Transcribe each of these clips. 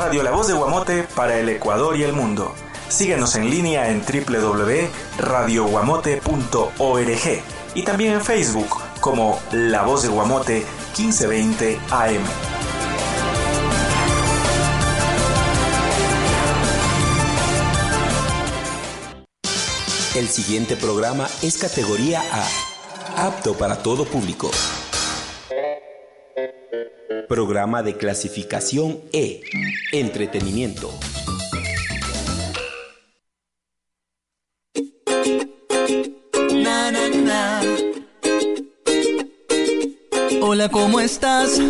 Radio La Voz de Guamote para el Ecuador y el mundo. Síguenos en línea en www.radioguamote.org y también en Facebook como La Voz de Guamote 1520 AM. El siguiente programa es categoría A, apto para todo público. Programa de clasificación E, entretenimiento. Hola, ¿cómo estás?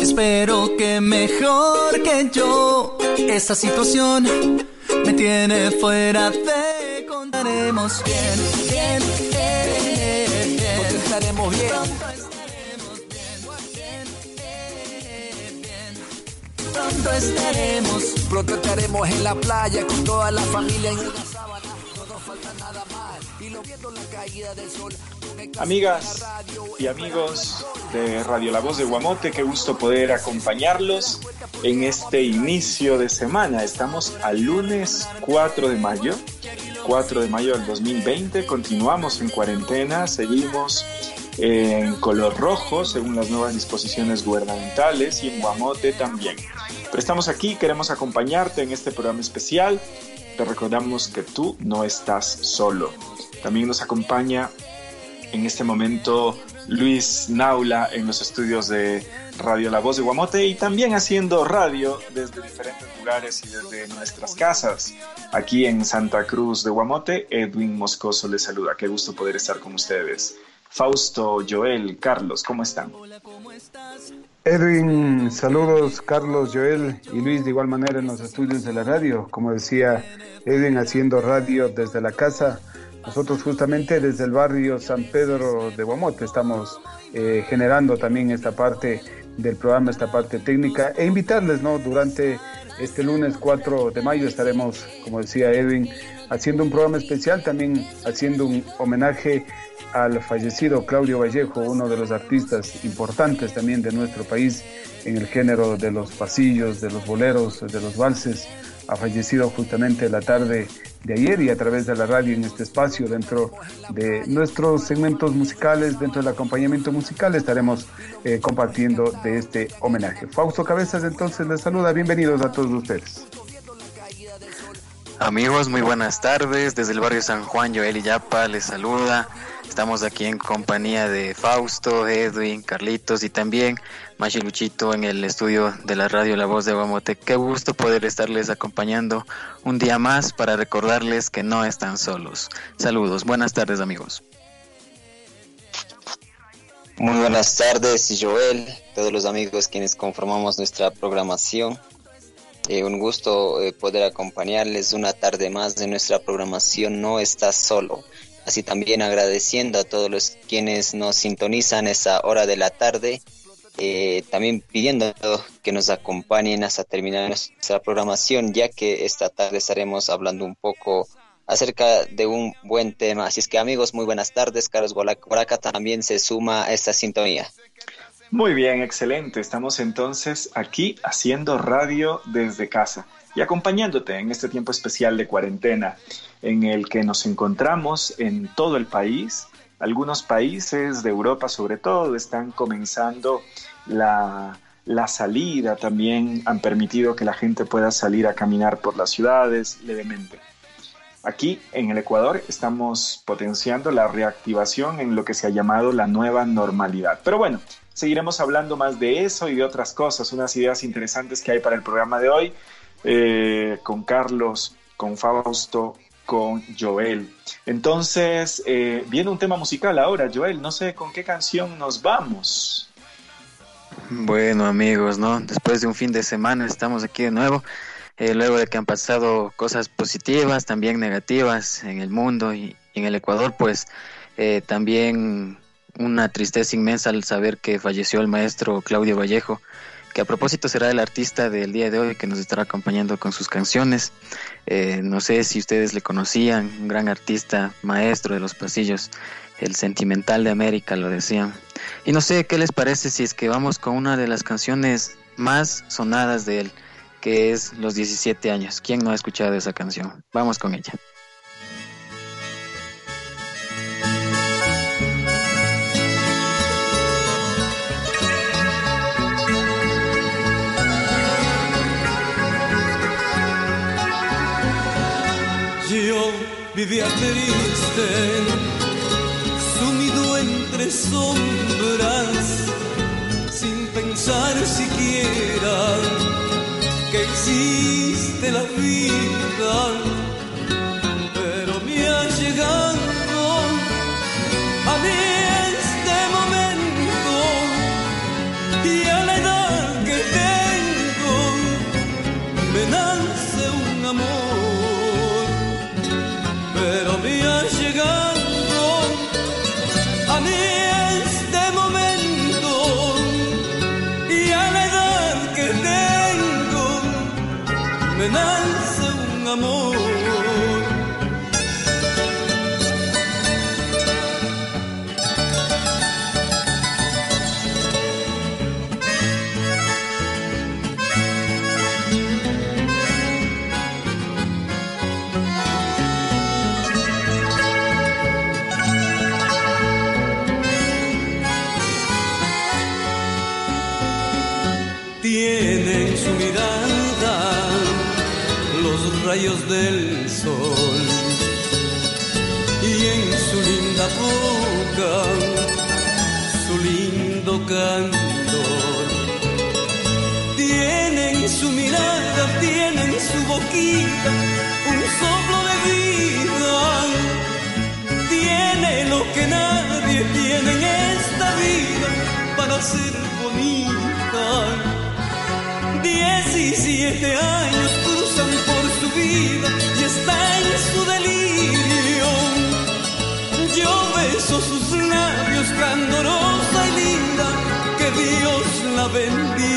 Espero que mejor que yo. Esta situación me tiene fuera de contaremos bien, bien, bien, Pronto estaremos. Pronto estaremos en la playa con toda la familia en una sábana. No nos falta nada más. Y lo viendo la caída del sol. Amigas y amigos de Radio La Voz de Guamote, qué gusto poder acompañarlos en este inicio de semana. Estamos al lunes 4 de mayo, 4 de mayo del 2020, continuamos en cuarentena, seguimos en color rojo según las nuevas disposiciones gubernamentales y en Guamote también. Pero estamos aquí, queremos acompañarte en este programa especial. Te recordamos que tú no estás solo. También nos acompaña en este momento Luis Naula en los estudios de Radio La Voz de Guamote y también haciendo radio desde diferentes lugares y desde nuestras casas. Aquí en Santa Cruz de Guamote, Edwin Moscoso les saluda. Qué gusto poder estar con ustedes. Fausto, Joel, Carlos, ¿cómo están? Edwin, saludos Carlos, Joel y Luis de igual manera en los estudios de la radio. Como decía Edwin, haciendo radio desde la casa. Nosotros justamente desde el barrio San Pedro de Guamote estamos eh, generando también esta parte del programa, esta parte técnica e invitarles, ¿no? Durante este lunes 4 de mayo estaremos, como decía Edwin, haciendo un programa especial, también haciendo un homenaje al fallecido Claudio Vallejo, uno de los artistas importantes también de nuestro país en el género de los pasillos, de los boleros, de los valses. Ha fallecido justamente la tarde de ayer y a través de la radio en este espacio, dentro de nuestros segmentos musicales, dentro del acompañamiento musical, estaremos eh, compartiendo de este homenaje. Fausto Cabezas entonces les saluda, bienvenidos a todos ustedes. Amigos, muy buenas tardes. Desde el barrio San Juan, Joel Yapa les saluda. Estamos aquí en compañía de Fausto, Edwin, Carlitos y también Machi Luchito en el estudio de la radio La Voz de Guamote. Qué gusto poder estarles acompañando un día más para recordarles que no están solos. Saludos, buenas tardes amigos. Muy buenas tardes, Joel, todos los amigos quienes conformamos nuestra programación. Eh, un gusto eh, poder acompañarles una tarde más de nuestra programación No Estás Solo. Así también agradeciendo a todos los quienes nos sintonizan esa hora de la tarde. Eh, también pidiendo que nos acompañen hasta terminar nuestra programación, ya que esta tarde estaremos hablando un poco acerca de un buen tema. Así es que amigos, muy buenas tardes. Carlos Boraca también se suma a esta sintonía. Muy bien, excelente. Estamos entonces aquí haciendo radio desde casa y acompañándote en este tiempo especial de cuarentena en el que nos encontramos en todo el país. Algunos países de Europa sobre todo están comenzando la, la salida, también han permitido que la gente pueda salir a caminar por las ciudades levemente. Aquí en el Ecuador estamos potenciando la reactivación en lo que se ha llamado la nueva normalidad. Pero bueno, seguiremos hablando más de eso y de otras cosas, unas ideas interesantes que hay para el programa de hoy, eh, con Carlos, con Fausto, con Joel. Entonces, eh, viene un tema musical ahora, Joel, no sé con qué canción nos vamos. Bueno amigos, ¿no? Después de un fin de semana estamos aquí de nuevo, eh, luego de que han pasado cosas positivas, también negativas en el mundo y, en el Ecuador, pues eh, también una tristeza inmensa al saber que falleció el maestro Claudio Vallejo, que a propósito será el artista del día de hoy que nos estará acompañando con sus canciones. Eh, no sé si ustedes le conocían, un gran artista, maestro de los pasillos, el sentimental de América, lo decían. Y no sé qué les parece si es que vamos con una de las canciones más sonadas de él, que es Los 17 años. ¿Quién no ha escuchado esa canción? Vamos con ella. Vivía triste entre sombras, sin pensar siquiera que existe la vida, cantor. Tienen su mirada, tienen su boquita un soplo de vida. Tiene lo que nadie tiene en esta vida para ser bonita. Diecisiete años bendiga.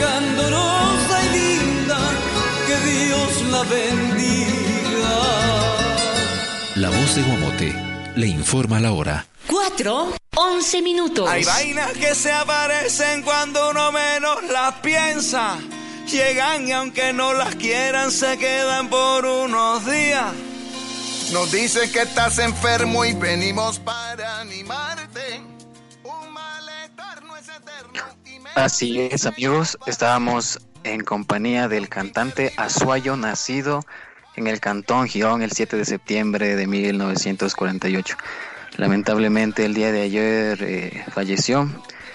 Candorosa y linda, que Dios la bendiga. La voz de Guamote le informa la hora. Cuatro, once minutos. Hay vainas que se aparecen cuando uno menos las piensa. Llegan y aunque no las quieran se quedan por unos días. Nos dice que estás enfermo y venimos para Así es, amigos. Estábamos en compañía del cantante Azuayo, nacido en el Cantón Girón el 7 de septiembre de 1948. Lamentablemente el día de ayer eh, falleció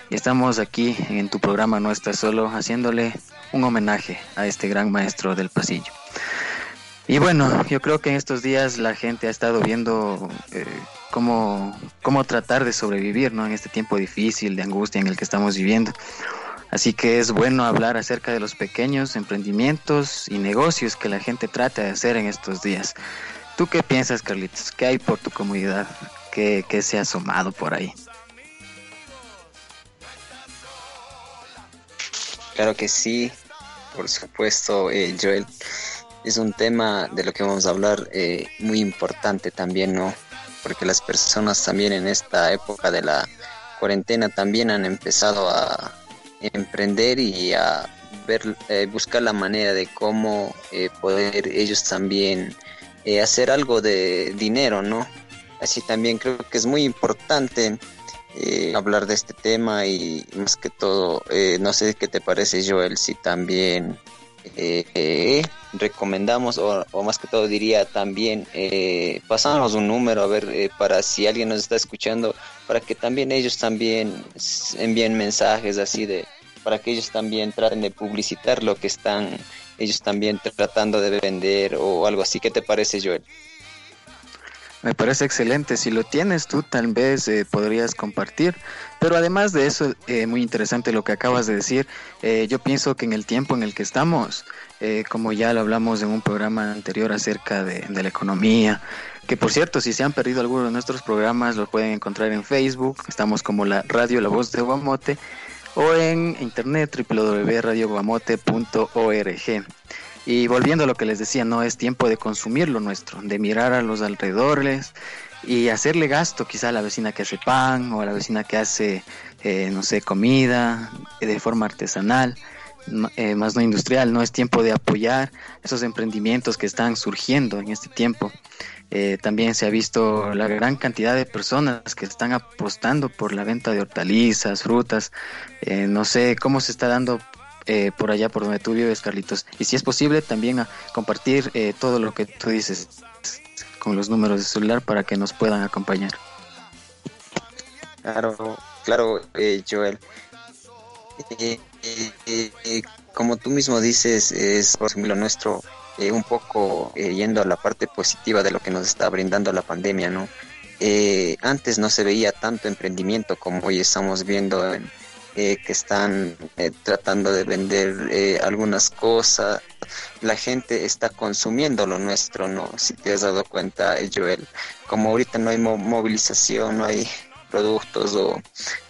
y estamos aquí en tu programa No Estás Solo haciéndole un homenaje a este gran maestro del pasillo. Y bueno, yo creo que en estos días la gente ha estado viendo eh, cómo, cómo tratar de sobrevivir ¿no? en este tiempo difícil de angustia en el que estamos viviendo. Así que es bueno hablar acerca de los pequeños emprendimientos y negocios que la gente trata de hacer en estos días. ¿Tú qué piensas, Carlitos? ¿Qué hay por tu comunidad? ¿Qué, qué se ha asomado por ahí? Claro que sí, por supuesto, eh, Joel es un tema de lo que vamos a hablar eh, muy importante también, ¿no? Porque las personas también en esta época de la cuarentena también han empezado a emprender y a ver, buscar la manera de cómo poder ellos también hacer algo de dinero, ¿no? Así también creo que es muy importante hablar de este tema y más que todo, no sé qué te parece Joel, si también recomendamos, o, más que todo diría también, eh, un número a ver eh, para si alguien nos está escuchando, para que también ellos también envíen mensajes así de, para que ellos también traten de publicitar lo que están ellos también tratando de vender o algo así. ¿Qué te parece, Joel? Me parece excelente. Si lo tienes tú, tal vez eh, podrías compartir. Pero además de eso, eh, muy interesante lo que acabas de decir. Eh, yo pienso que en el tiempo en el que estamos, como ya lo hablamos en un programa anterior acerca de, la economía, que por cierto, si se han perdido alguno de nuestros programas, lo pueden encontrar en Facebook. Estamos como la Radio La Voz de Guamote o en internet www.radioguamote.org. Y volviendo a lo que les decía, no es tiempo de consumir lo nuestro, de mirar a los alrededores y hacerle gasto quizá a la vecina que hace pan o a la vecina que hace, eh, no sé, comida eh, de forma artesanal, eh, más no industrial. No es tiempo de apoyar esos emprendimientos que están surgiendo en este tiempo. también se ha visto la gran cantidad de personas que están apostando por la venta de hortalizas, frutas. no sé cómo se está dando eh, por allá por donde tú vives, Carlitos. Y si es posible, también a compartir eh, todo lo que tú dices con los números de celular para que nos puedan acompañar. Claro, claro, eh, Joel. como tú mismo dices, es lo nuestro un poco yendo a la parte positiva de lo que nos está brindando la pandemia, ¿no? antes no se veía tanto emprendimiento como hoy estamos viendo en, eh, que están eh, tratando de vender eh, algunas cosas. La gente está consumiendo lo nuestro, ¿no? Si te has dado cuenta, Joel, como ahorita no hay movilización, no hay productos o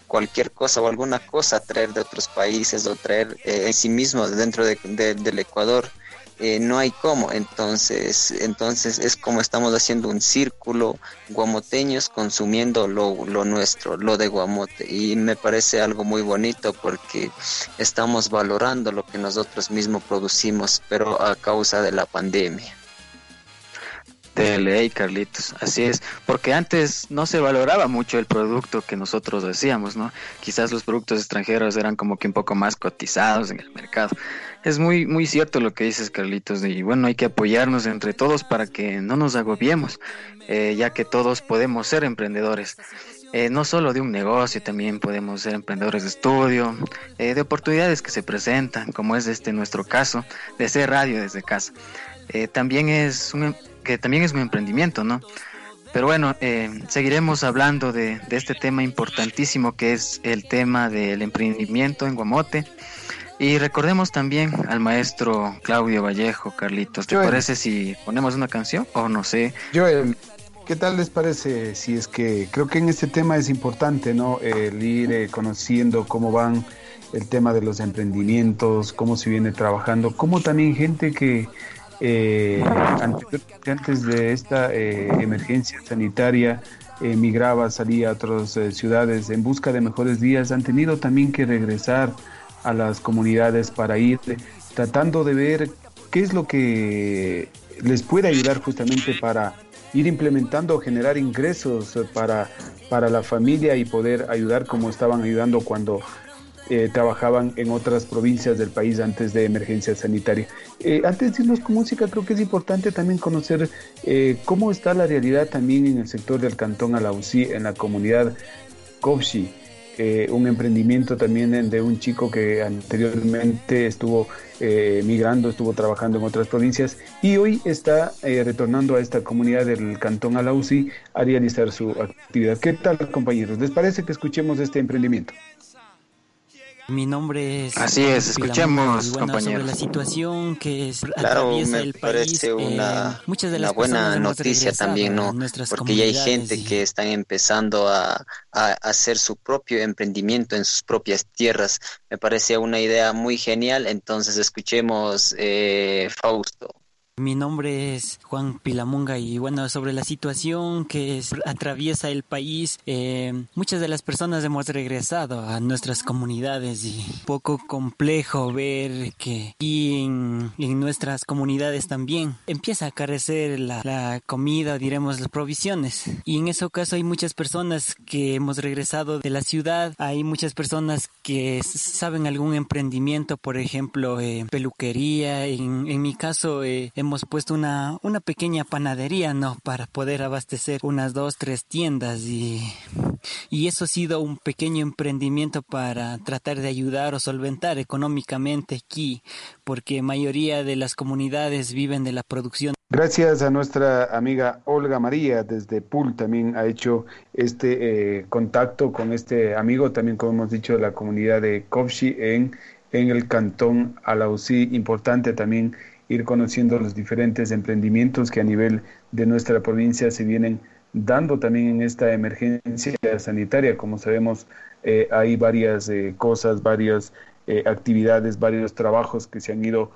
cualquier cosa o alguna cosa traer de otros países o traer en sí mismo dentro del Ecuador eh, no hay cómo. Entonces, entonces es como estamos haciendo un círculo guamoteños consumiendo lo, lo nuestro, lo de Guamote. Y me parece algo muy bonito porque estamos valorando lo que nosotros mismos producimos, pero a causa de la pandemia. Ley, Carlitos, así es, porque antes no se valoraba mucho el producto que nosotros hacíamos, ¿no? Quizás los productos extranjeros eran como que un poco más cotizados en el mercado. Es muy, muy cierto lo que dices, Carlitos, y bueno, hay que apoyarnos entre todos para que no nos agobiemos, eh, ya que todos podemos ser emprendedores. Eh, no solo de un negocio, también podemos ser emprendedores de estudio, eh, de oportunidades que se presentan, como es este nuestro caso, de ser radio desde casa. también es un que también es un emprendimiento, ¿no? Pero bueno, eh, seguiremos hablando de, este tema importantísimo que es el tema del emprendimiento en Guamote. Y recordemos también al maestro Claudio Vallejo, Carlitos. ¿Te parece si ponemos una canción o no sé? Joel, ¿qué tal les parece si es que creo que en este tema es importante, ¿no? El ir eh, conociendo cómo van el tema de los emprendimientos, cómo se viene trabajando, cómo también gente que eh, antes de esta eh, emergencia sanitaria emigraba, salía a otras eh, ciudades en busca de mejores días, han tenido también que regresar a las comunidades para ir tratando de ver qué es lo que les puede ayudar justamente para ir implementando generar ingresos para, para la familia y poder ayudar como estaban ayudando cuando eh, trabajaban en otras provincias del país antes de emergencia sanitaria. Eh, antes de irnos con música, creo que es importante también conocer eh, cómo está la realidad también en el sector del Cantón Alausí, en la comunidad Copsi. un emprendimiento también de un chico que anteriormente estuvo migrando, estuvo trabajando en otras provincias y hoy está retornando a esta comunidad del Cantón Alausí a realizar su actividad. ¿Qué tal, compañeros? ¿Les parece que escuchemos este emprendimiento? Mi nombre es. Así es, escuchemos, compañeros. Sobre la situación que es, claro, me parece eh, una, una buena noticia también, ¿no? Porque ya hay gente que están empezando a, a, hacer su propio emprendimiento en sus propias tierras. Me parece una idea muy genial. Entonces, escuchemos, eh, Fausto. Mi nombre es Juan Pilamunga y bueno, sobre la situación que atraviesa el país, eh, muchas de las personas hemos regresado a nuestras comunidades y poco complejo ver que aquí en, nuestras comunidades también empieza a carecer la, la comida, diremos las provisiones. Y en ese caso hay muchas personas que hemos regresado de la ciudad, hay muchas personas que saben algún emprendimiento, por ejemplo, eh, peluquería. En, en mi caso, eh, hemos puesto una, una pequeña panadería, ¿no? Para poder abastecer unas dos, tres tiendas y, y eso ha sido un pequeño emprendimiento para tratar de ayudar o solventar económicamente aquí, porque mayoría de las comunidades viven de la producción. Gracias a nuestra amiga Olga María desde Pool también ha hecho este eh, contacto con este amigo, también como hemos dicho, de la comunidad de Kovshi en, en el cantón Alausí. Importante también ir conociendo los diferentes emprendimientos que a nivel de nuestra provincia se vienen dando también en esta emergencia sanitaria. Como sabemos, eh, hay varias eh, cosas, varias eh, actividades, varios trabajos que se han ido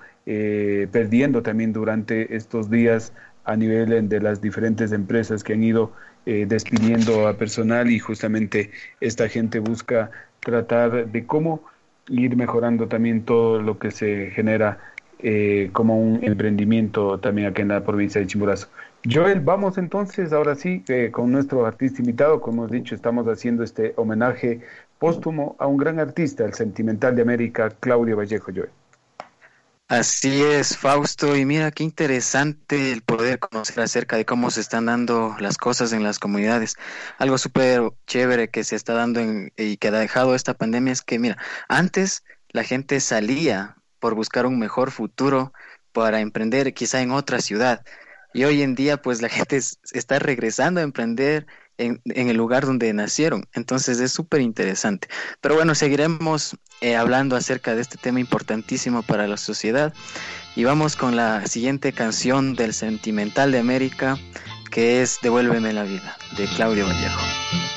perdiendo también durante estos días a nivel de las diferentes empresas que han ido despidiendo a personal y justamente esta gente busca tratar de cómo ir mejorando también todo lo que se genera eh, como un emprendimiento también aquí en la provincia de Chimborazo. Joel, vamos entonces ahora sí eh, con nuestro artista invitado, como hemos dicho, estamos haciendo este homenaje póstumo a un gran artista, el sentimental de América, Claudio Vallejo, Joel. Así es, Fausto, y mira qué interesante el poder conocer acerca de cómo se están dando las cosas en las comunidades. Algo súper chévere que se está dando y que ha dejado esta pandemia es que, mira, antes la gente salía por buscar un mejor futuro para emprender quizá en otra ciudad. Y hoy en día pues la gente está regresando a emprender en, el lugar donde nacieron. Entonces es súper interesante. Pero bueno, seguiremos eh, hablando acerca de este tema importantísimo para la sociedad. Y vamos con la siguiente canción del Sentimental de América, que es Devuélveme la vida, de Claudio Vallejo.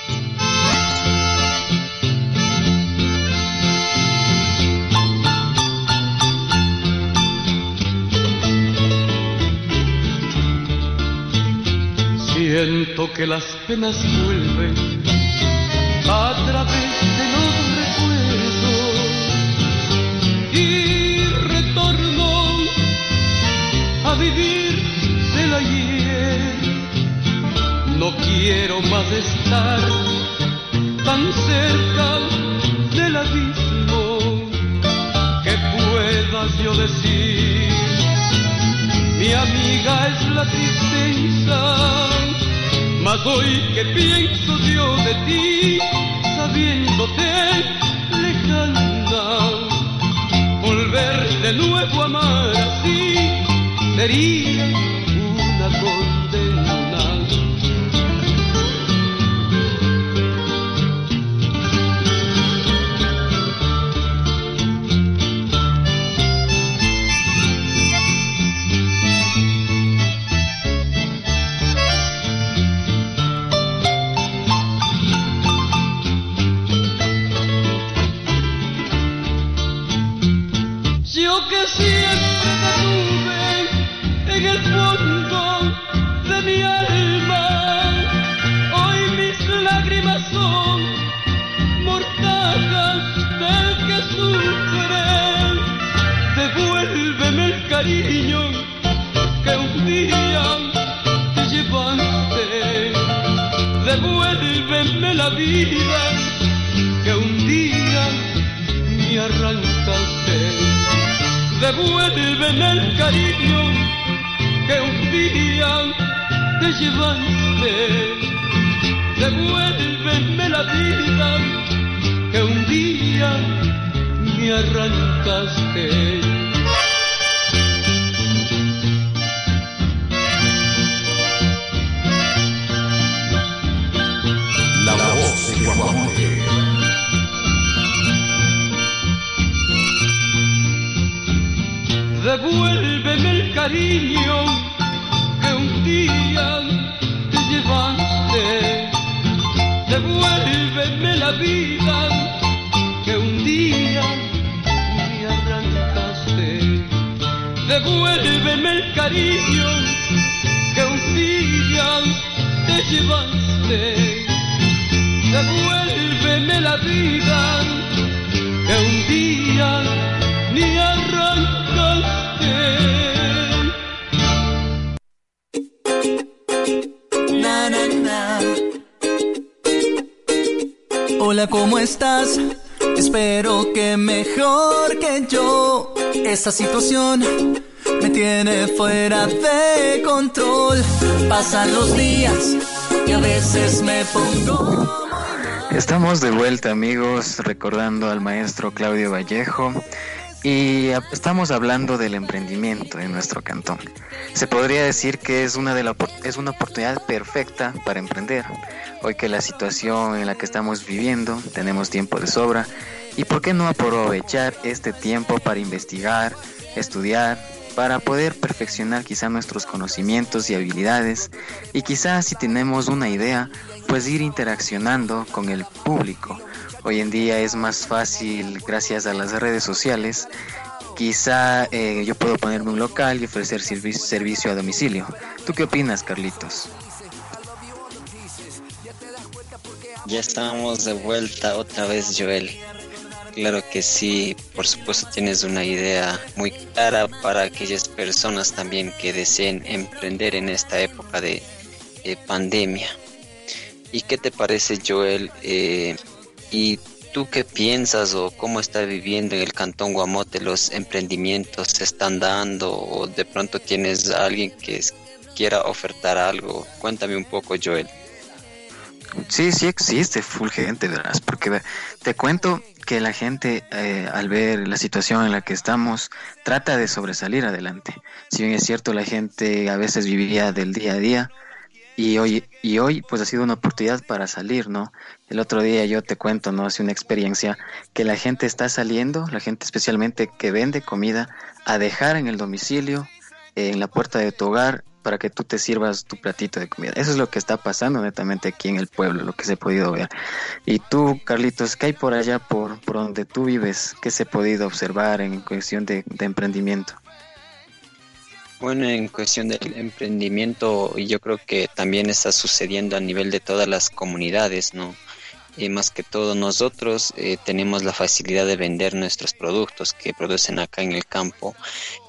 Siento que las penas vuelven a través de los recuerdos y retorno a vivir del ayer. No quiero más estar tan cerca del abismo que puedas yo decir. Mi amiga es la tristeza mas hoy que pienso yo de ti, sabiéndote lejana, volver de nuevo a amar así sería cariño que un día te llevaste. Devuélveme la vida que un día me arrancaste. Devuélveme el cariño que un día te llevaste. Devuélveme la vida que un día me arrancaste. Devuélveme el cariño que un día te llevaste. Devuélveme la vida que un día me arrancaste. Devuélveme el cariño que un día te llevaste. Devuélveme la vida. Estás? Espero que mejor que yo. Esta situación me tiene fuera de control. Pasan los días y a veces me pongo. Estamos de vuelta amigos, recordando al maestro Claudio Vallejo y estamos hablando del emprendimiento en nuestro cantón. Se podría decir que es una, de la, es una oportunidad perfecta para emprender. Hoy que la situación en la que estamos viviendo, tenemos tiempo de sobra, ¿y por qué no aprovechar este tiempo para investigar, estudiar, para poder perfeccionar quizá nuestros conocimientos y habilidades y quizás si tenemos una idea, pues ir interaccionando con el público. Hoy en día es más fácil gracias a las redes sociales. Quizá eh, yo puedo ponerme un local y ofrecer servicio a domicilio. ¿Tú qué opinas, Carlitos? Ya estamos de vuelta otra vez, Joel. Claro que sí, por supuesto tienes una idea muy clara para aquellas personas también que deseen emprender en esta época de, pandemia. ¿Y qué te parece, Joel? Eh, ¿Y tú qué piensas o cómo está viviendo en el Cantón Guamote los emprendimientos se están dando o de pronto tienes alguien que quiera ofertar algo? Cuéntame un poco, Joel. Sí, sí existe fulgente, verás, porque te cuento que la gente eh, al ver la situación en la que estamos trata de sobresalir adelante. Si bien es cierto la gente a veces vivía del día a día y hoy y hoy pues ha sido una oportunidad para salir, ¿no? El otro día yo te cuento, ¿no? Hace una experiencia que la gente está saliendo, la gente especialmente que vende comida a dejar en el domicilio, en la puerta de tu hogar para que tú te sirvas tu platito de comida. Eso es lo que está pasando netamente aquí en el pueblo, lo que se ha podido ver. Y tú, Carlitos, ¿qué hay por allá, por, por donde tú vives? ¿Qué se ha podido observar en cuestión de, de emprendimiento? Bueno, en cuestión del emprendimiento, yo creo que también está sucediendo a nivel de todas las comunidades, ¿no? y más que todo nosotros eh, tenemos la facilidad de vender nuestros productos que producen acá en el campo.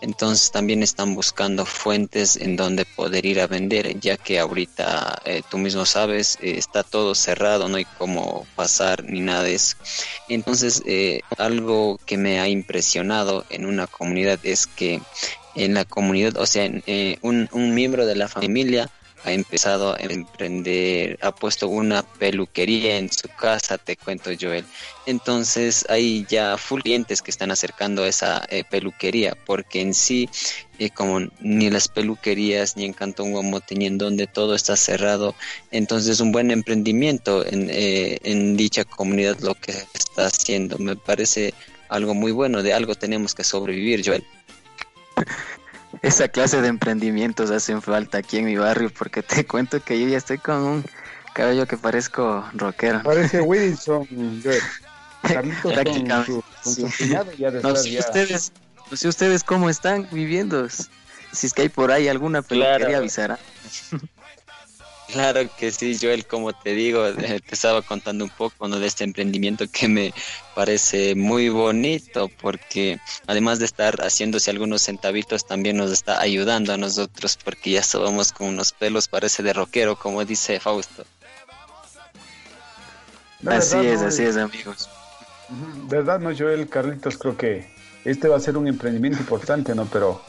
Entonces también están buscando fuentes en donde poder ir a vender, ya que ahorita eh, tú mismo sabes, eh, está todo cerrado, no hay cómo pasar ni nada de eso. Entonces algo que me ha impresionado en una comunidad es que en la comunidad, o sea, un, un miembro de la familia, ha empezado a emprender, ha puesto una peluquería en su casa, te cuento Joel. Entonces hay ya full clientes que están acercando a esa eh, peluquería, porque en sí, eh, como ni las peluquerías ni en Cantón Guamote ni donde todo está cerrado, entonces un buen emprendimiento en, eh, en dicha comunidad lo que está haciendo. Me parece algo muy bueno, de algo tenemos que sobrevivir, Joel. esa clase de emprendimientos hacen falta aquí en mi barrio porque te cuento que yo ya estoy con un cabello que parezco rockero. Parece Wilson, no sé ustedes, no sé ustedes cómo están viviendo. Si es que hay por ahí alguna peluquería avisará. Claro que sí, Joel, como te digo, eh, te estaba contando un poco de este emprendimiento que me parece muy bonito porque además de estar haciéndose algunos centavitos también nos está ayudando a nosotros porque ya somos con unos pelos, parece de rockero, como dice Fausto. así es, así es, amigos. ¿Verdad, no, Joel? Carlitos, creo que este va a ser un emprendimiento importante, ¿no? Pero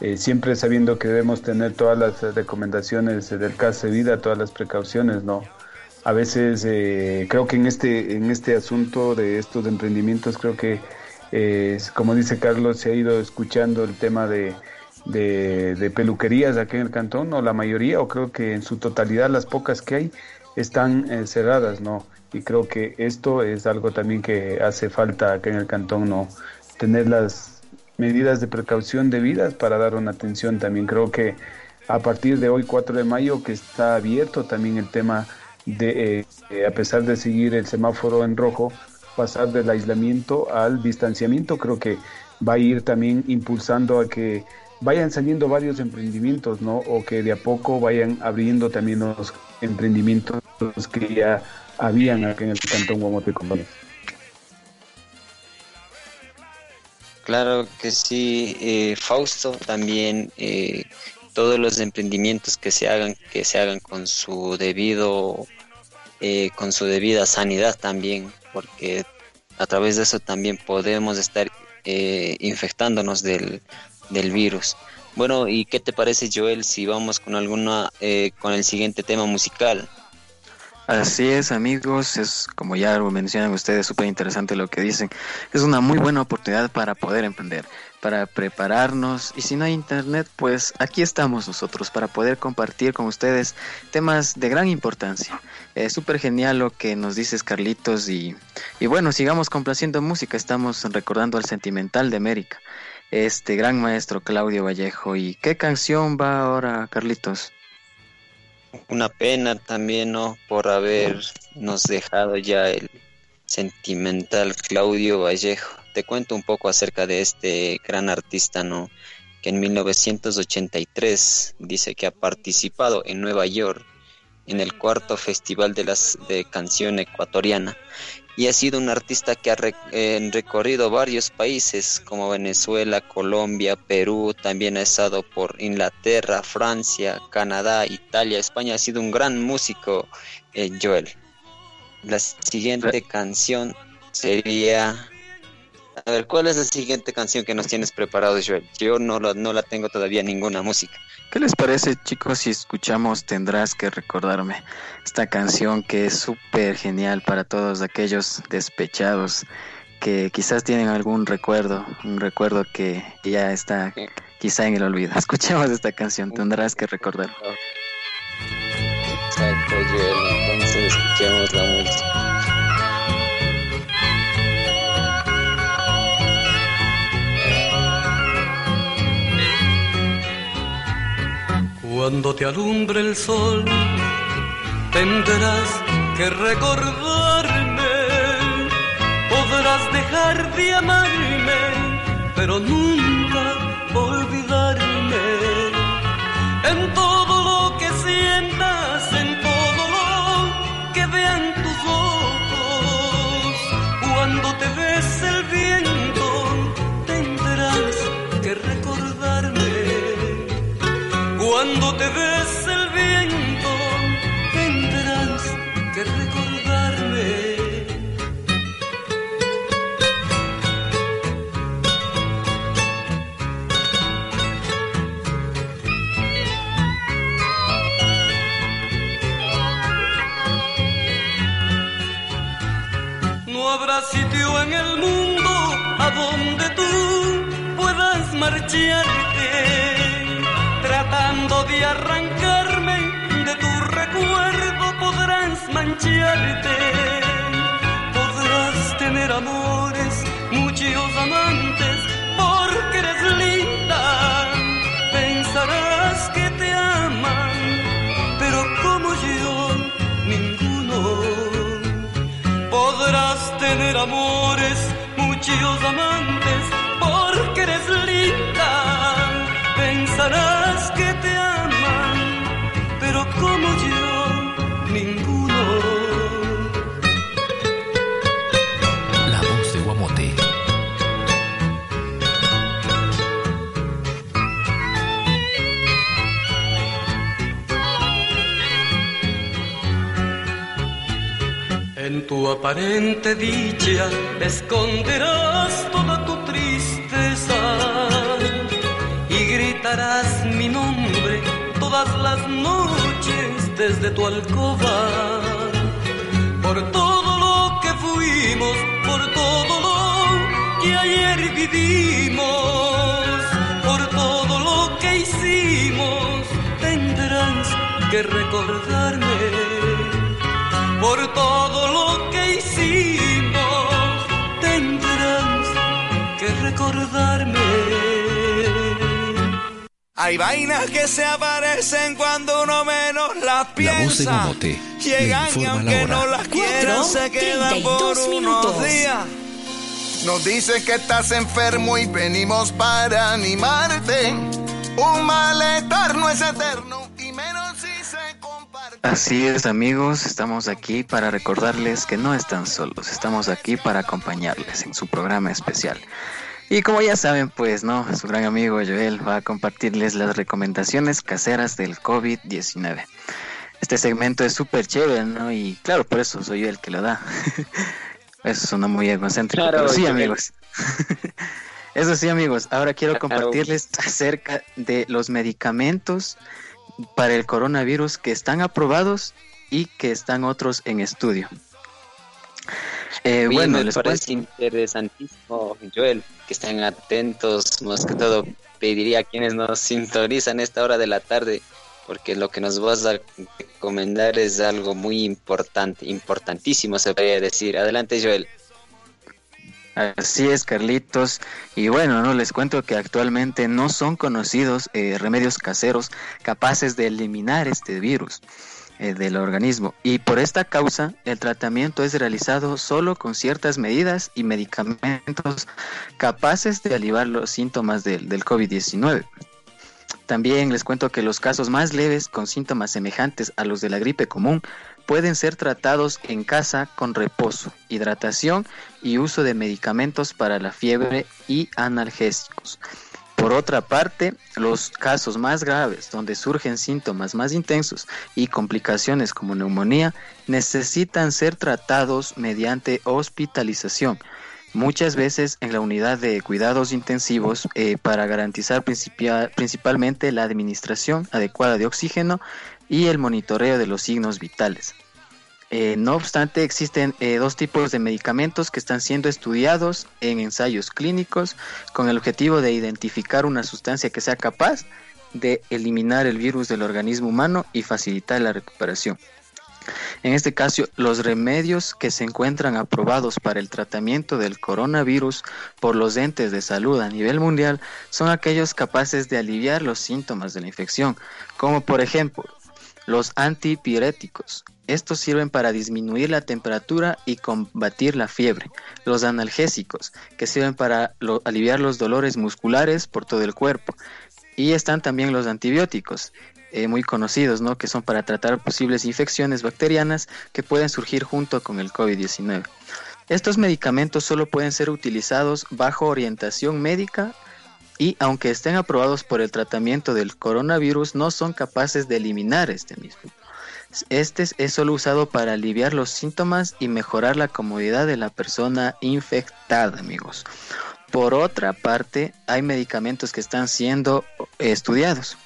eh, siempre sabiendo que debemos tener todas las recomendaciones del caso de vida, todas las precauciones, ¿no? A veces eh, creo que en este, en este asunto de estos emprendimientos, creo que, eh, como dice Carlos, se ha ido escuchando el tema de, de, peluquerías aquí en el cantón, o la mayoría, o creo que en su totalidad las pocas que hay están cerradas, ¿no? Y creo que esto es algo también que hace falta aquí en el cantón, ¿no? Tener las medidas de precaución debidas para dar una atención. También creo que a partir de hoy, 4 de mayo, que está abierto también el tema de, eh, a pesar de seguir el semáforo en rojo, pasar del aislamiento al distanciamiento, creo que va a ir también impulsando a que vayan saliendo varios emprendimientos, ¿no? O que de a poco vayan abriendo también los emprendimientos que ya habían acá en el Cantón Guamote Claro que sí, eh, Fausto, también eh, todos los emprendimientos que se hagan, que se hagan con su debido, eh, con su debida sanidad también, porque a través de eso también podemos estar infectándonos del, del virus. Bueno, ¿y qué te parece, Joel, si vamos con alguna, con el siguiente tema musical? Así es, amigos, es como ya lo mencionan ustedes, súper interesante lo que dicen. Es una muy buena oportunidad para poder emprender, para prepararnos y si no hay internet, pues aquí estamos nosotros para poder compartir con ustedes temas de gran importancia. Es súper genial lo que nos dices, Carlitos, y, y bueno, sigamos complaciendo música. Estamos recordando al Sentimental de América, este gran maestro Claudio Vallejo. ¿Y qué canción va ahora, Carlitos? Una pena también, ¿no? Por habernos dejado ya el sentimental Claudio Vallejo. Te cuento un poco acerca de este gran artista, ¿no? Que en 1983 dice que ha participado en Nueva York en el cuarto Festival de, las, de Canción Ecuatoriana y ha sido un artista que ha eh, recorrido varios países como Venezuela, Colombia, Perú, también ha estado por Inglaterra, Francia, Canadá, Italia, España, ha sido un gran músico, eh, Joel. La siguiente canción sería... A ver, ¿cuál es la siguiente canción que nos tienes preparado, Joel? Yo no, no la tengo todavía ninguna música. ¿Qué les parece, chicos, si escuchamos Tendrás que recordarme? Esta canción que es súper genial para todos aquellos despechados que quizás tienen algún recuerdo, un recuerdo que ya está quizá en el olvido. Escuchemos esta canción, Tendrás que recordar. Exacto, Entonces escuchemos la música. Cuando te alumbre el sol, tendrás que recordarme. Podrás dejar de amarme, pero nunca olvidarme. En todo lo que sientas, en todo lo que vean tus ojos, cuando te ves cuando te ves el viento, tendrás que recordarme. No habrá sitio en el mundo a donde tú puedas marcharte tratando de arrancarme de tu recuerdo podrás mancharte, podrás tener amores, muchos amantes, porque eres linda, pensarás que te aman, pero como yo, ninguno. Podrás tener amores, muchos amantes, porque eres linda. Pensarás como yo, ninguno. La voz de Guamote. En tu aparente dicha esconderás toda tu tristeza y gritarás mi nombre todas las noches desde tu alcoba. Por todo lo que fuimos, por todo lo que ayer vivimos, por todo lo que hicimos, tendrás que recordarme. Por todo lo que hicimos, tendrás que recordarme. Hay vainas que se aparecen cuando uno menos las piensa. La voz de le Llegan y informa aunque la no hora. las quieran se quedan por 32 unos minutos. días. Nos dice que estás enfermo y venimos para animarte. un malestar no es eterno y menos si se comparte. Así es amigos, estamos aquí para recordarles que no están solos, estamos aquí para acompañarles en su programa especial. Y como ya saben, pues no, su gran amigo Joel va a compartirles las recomendaciones caseras del COVID-19. Este segmento es súper chévere, ¿no? Y claro, por eso soy yo el que lo da. eso suena muy egocéntrico, pero sí, amigos. eso sí, amigos, ahora quiero compartirles acerca de los medicamentos para el coronavirus que están aprobados y que están otros en estudio. Eh, bueno, les parece interesantísimo, Joel, que estén atentos, más que todo pediría a quienes nos sintonizan esta hora de la tarde, porque lo que nos vas a recomendar es algo muy importante, importantísimo se podría decir. Adelante, Joel. Así es, Carlitos. Y bueno, no les cuento que actualmente no son conocidos eh, remedios caseros capaces de eliminar este virus. Eh, del organismo y por esta causa el tratamiento es realizado solo con ciertas medidas y medicamentos capaces de aliviar los síntomas del, del COVID-19. También les cuento que los casos más leves con síntomas semejantes a los de la gripe común pueden ser tratados en casa con reposo, hidratación y uso de medicamentos para la fiebre y analgésicos. Por otra parte, los casos más graves, donde surgen síntomas más intensos y complicaciones como neumonía, necesitan ser tratados mediante hospitalización, muchas veces en la unidad de cuidados intensivos eh, para garantizar principalmente la administración adecuada de oxígeno y el monitoreo de los signos vitales. Eh, no obstante, existen eh, dos tipos de medicamentos que están siendo estudiados en ensayos clínicos con el objetivo de identificar una sustancia que sea capaz de eliminar el virus del organismo humano y facilitar la recuperación. En este caso, los remedios que se encuentran aprobados para el tratamiento del coronavirus por los entes de salud a nivel mundial son aquellos capaces de aliviar los síntomas de la infección, como por ejemplo los antipiréticos, estos sirven para disminuir la temperatura y combatir la fiebre. Los analgésicos, que sirven para aliviar los dolores musculares por todo el cuerpo. Y están también los antibióticos, eh, muy conocidos, ¿no? que son para tratar posibles infecciones bacterianas que pueden surgir junto con el COVID-19. Estos medicamentos solo pueden ser utilizados bajo orientación médica y aunque estén aprobados por el tratamiento del coronavirus, no son capaces de eliminar este mismo. Este es solo usado para aliviar los síntomas y mejorar la comodidad de la persona infectada, amigos. Por otra parte, hay medicamentos que están siendo estudiados.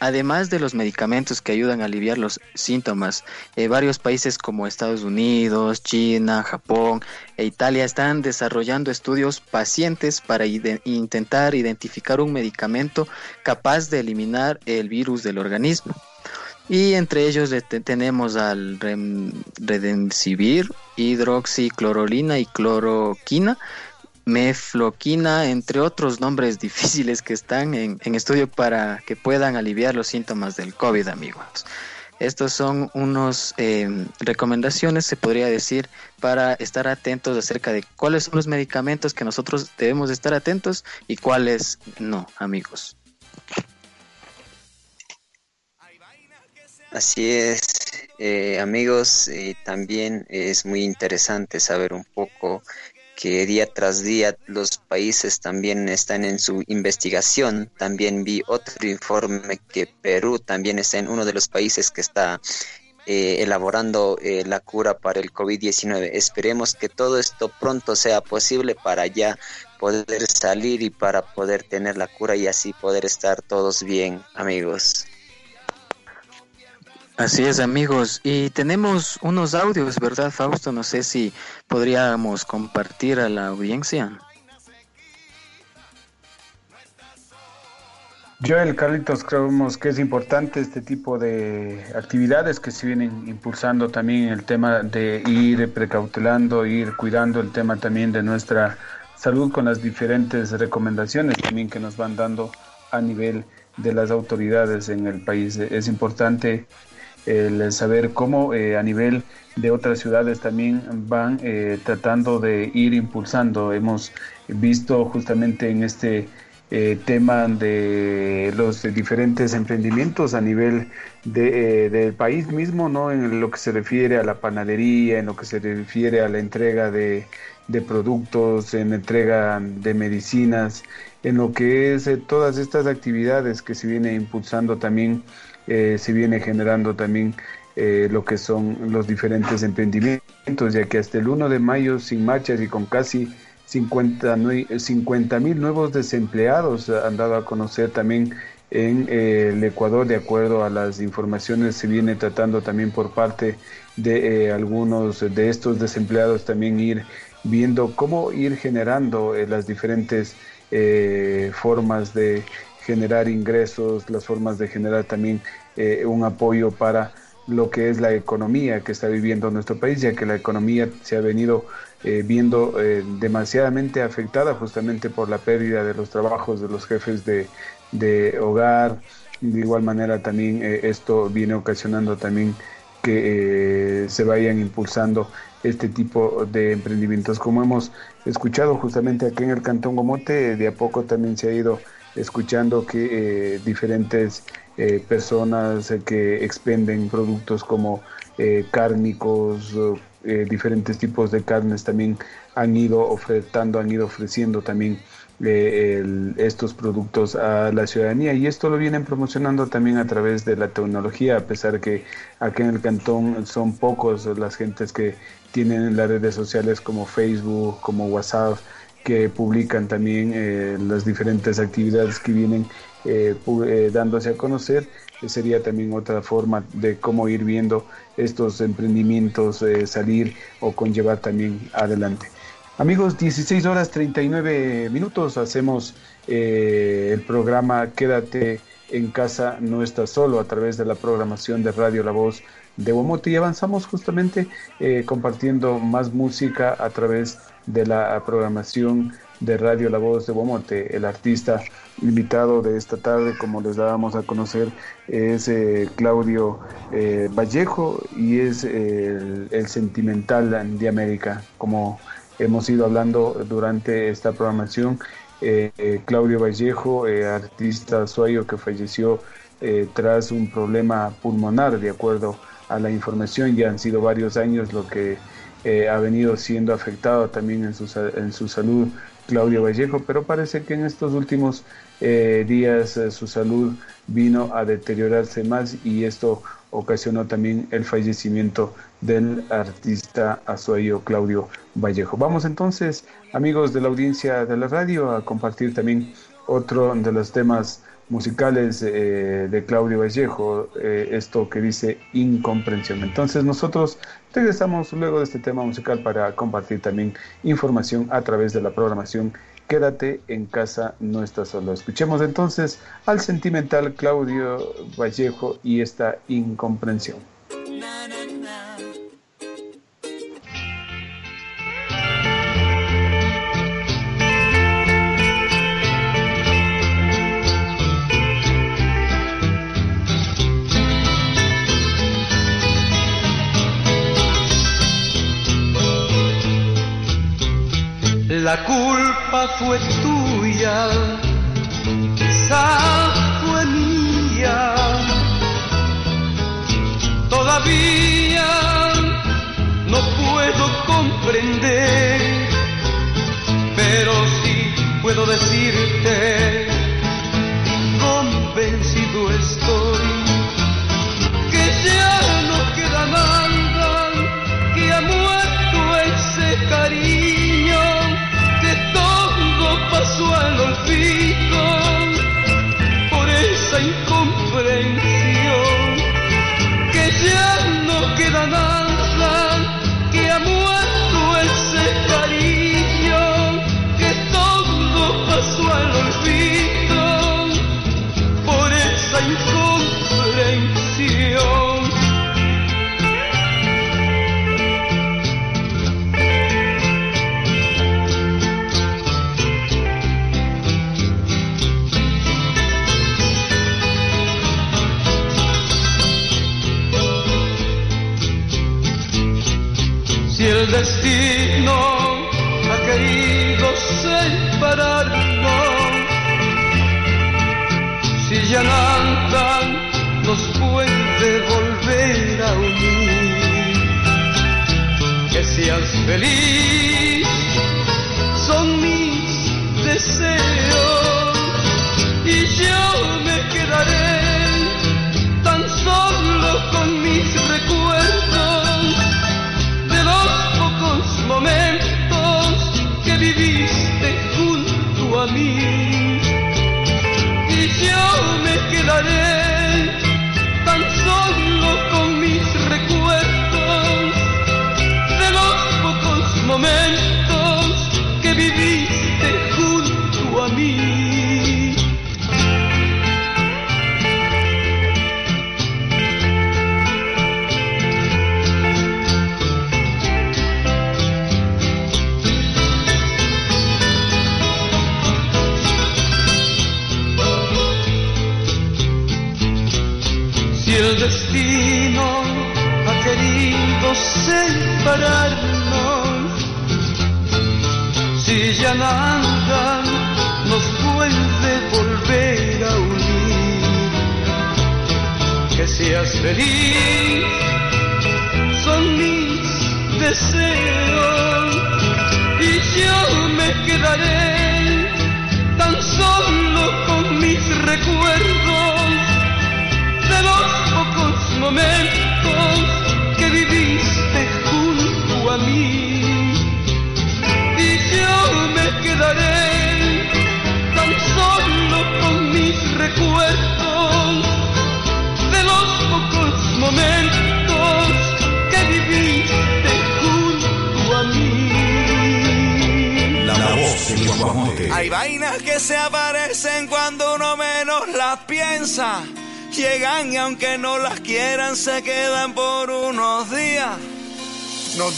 Además de los medicamentos que ayudan a aliviar los síntomas, eh, varios países como Estados Unidos, China, Japón e Italia están desarrollando estudios pacientes para intentar identificar un medicamento capaz de eliminar el virus del organismo. Y entre ellos tenemos al Redensivir, hidroxiclorolina y cloroquina, mefloquina, entre otros nombres difíciles que están en, estudio para que puedan aliviar los síntomas del COVID, amigos. Estos son unas em, recomendaciones, se podría decir, para estar atentos acerca de cuáles son los medicamentos que nosotros debemos estar atentos y cuáles no, amigos. Así es, eh, amigos, eh, también es muy interesante saber un poco que día tras día los países también están en su investigación. También vi otro informe que Perú también está en uno de los países que está eh, elaborando la cura para el COVID-19. Esperemos que todo esto pronto sea posible para ya poder salir y para poder tener la cura y así poder estar todos bien, amigos. Así es, amigos. Y tenemos unos audios, ¿verdad, Fausto? No sé si podríamos compartir a la audiencia. Joel, Carlitos, creemos que es importante este tipo de actividades que se vienen impulsando también el tema de ir precautelando, ir cuidando el tema también de nuestra salud con las diferentes recomendaciones también que nos van dando a nivel de las autoridades en el país. Es importante el saber cómo eh, a nivel de otras ciudades también van eh, tratando de ir impulsando. Hemos visto justamente en este eh, tema de los diferentes emprendimientos a nivel de, del país mismo, ¿no? En lo que se refiere a la panadería, en lo que se refiere a la entrega de, de productos, en la entrega de medicinas, en lo que es todas estas actividades que se viene impulsando también, eh, se viene generando también eh, lo que son los diferentes emprendimientos, ya que hasta el 1 de mayo, sin marchas y con casi 50 mil nuevos desempleados han dado a conocer también en el Ecuador, de acuerdo a las informaciones, se viene tratando también por parte de algunos de estos desempleados también ir viendo cómo ir generando las diferentes eh, formas de generar ingresos, las formas de generar también eh, un apoyo para lo que es la economía que está viviendo nuestro país, ya que la economía se ha venido eh, viendo demasiadamente afectada justamente por la pérdida de los trabajos de los jefes de, de hogar. De igual manera también esto viene ocasionando también que se vayan impulsando este tipo de emprendimientos. Como hemos escuchado justamente aquí en el Cantón Gomote, de a poco también se ha ido escuchando que eh, diferentes eh, personas que expenden productos como eh, cárnicos, diferentes tipos de carnes también han ido ofertando, han ido ofreciendo también estos productos a la ciudadanía. Y esto lo vienen promocionando también a través de la tecnología, a pesar que aquí en el cantón son pocos las gentes que tienen las redes sociales como Facebook, como WhatsApp, que publican también eh, las diferentes actividades que vienen eh, eh, dándose a conocer. sería también otra forma de cómo ir viendo estos emprendimientos salir o conllevar también adelante. Amigos, 16 horas 39 minutos, hacemos el programa Quédate en casa, no estás solo a través de la programación de Radio La Voz de Womote y avanzamos justamente eh, compartiendo más música a través de la programación de Radio La Voz de Womote. El artista invitado de esta tarde, como les dábamos a conocer, es eh, Claudio eh, Vallejo y es el, sentimental de América, como hemos ido hablando durante esta programación. Claudio Vallejo, artista suayo que falleció tras un problema pulmonar, de acuerdo a la información. Ya han sido varios años lo que eh, ha venido siendo afectado también en su, en su salud Claudio Vallejo, pero parece que en estos últimos eh, días eh, su salud vino a deteriorarse más y esto ocasionó también el fallecimiento del artista azuayo Claudio Vallejo. Vamos entonces, amigos de la audiencia de la radio, a compartir también otro de los temas musicales eh, de Claudio Vallejo, eh, esto que dice incomprensión. Entonces nosotros regresamos luego de este tema musical para compartir también información a través de la programación Quédate en casa, no estás solo. Escuchemos entonces al sentimental Claudio Vallejo y esta incomprensión. Fue tuya, quizá fue mía. Todavía no puedo comprender, pero sí puedo decirte, si ya nada nos puede volver a unir. Que seas feliz, son mis deseos.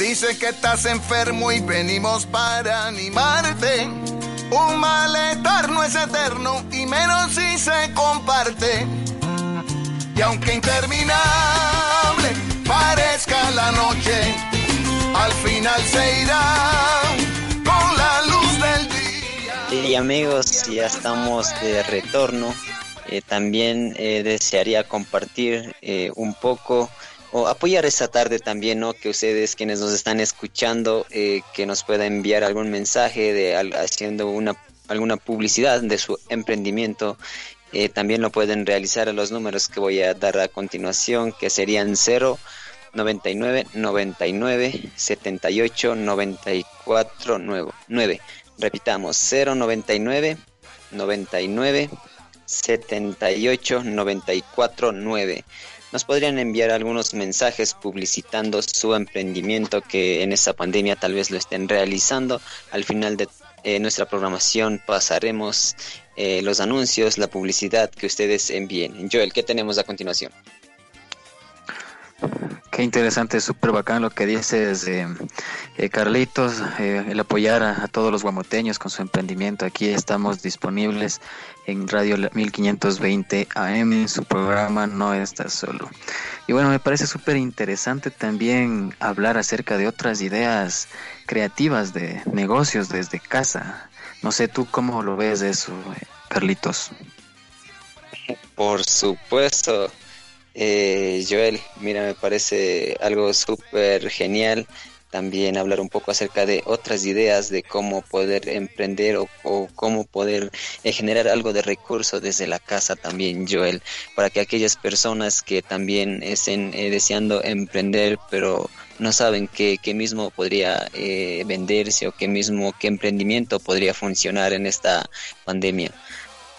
Dice que estás enfermo y venimos para animarte. Un malestar no es eterno y menos si se comparte. Y aunque interminable parezca la noche, al final se irá con la luz del día. Y amigos, ya estamos de retorno. Eh, también eh, desearía compartir eh, un poco apoyar esta tarde también, ¿no? Que ustedes quienes nos están escuchando, eh, que nos pueda enviar algún mensaje de al- haciendo una alguna publicidad de su emprendimiento. Eh, también lo pueden realizar a los números que voy a dar a continuación, que serían 0 99 99 78 94 9. 9. Repitamos, 0 99 99 78 94 9. Nos podrían enviar algunos mensajes publicitando su emprendimiento que en esta pandemia tal vez lo estén realizando. Al final de eh, nuestra programación pasaremos eh, los anuncios, la publicidad que ustedes envíen. Joel, ¿qué tenemos a continuación? Qué interesante, súper bacán lo que dices, eh, Carlitos, eh, el apoyar a, todos los guamoteños con su emprendimiento. Aquí estamos disponibles en Radio 1520 AM, su programa No Estás Solo. Y bueno, me parece súper interesante también hablar acerca de otras ideas creativas de negocios desde casa. No sé tú cómo lo ves eso, Carlitos. Por supuesto, eh, Joel, mira, me parece algo súper genial también hablar un poco acerca de otras ideas de cómo poder emprender o, cómo poder eh, generar algo de recurso desde la casa también, Joel, para que aquellas personas que también estén eh, deseando emprender, pero no saben qué, qué mismo podría eh, venderse o qué mismo, qué emprendimiento podría funcionar en esta pandemia.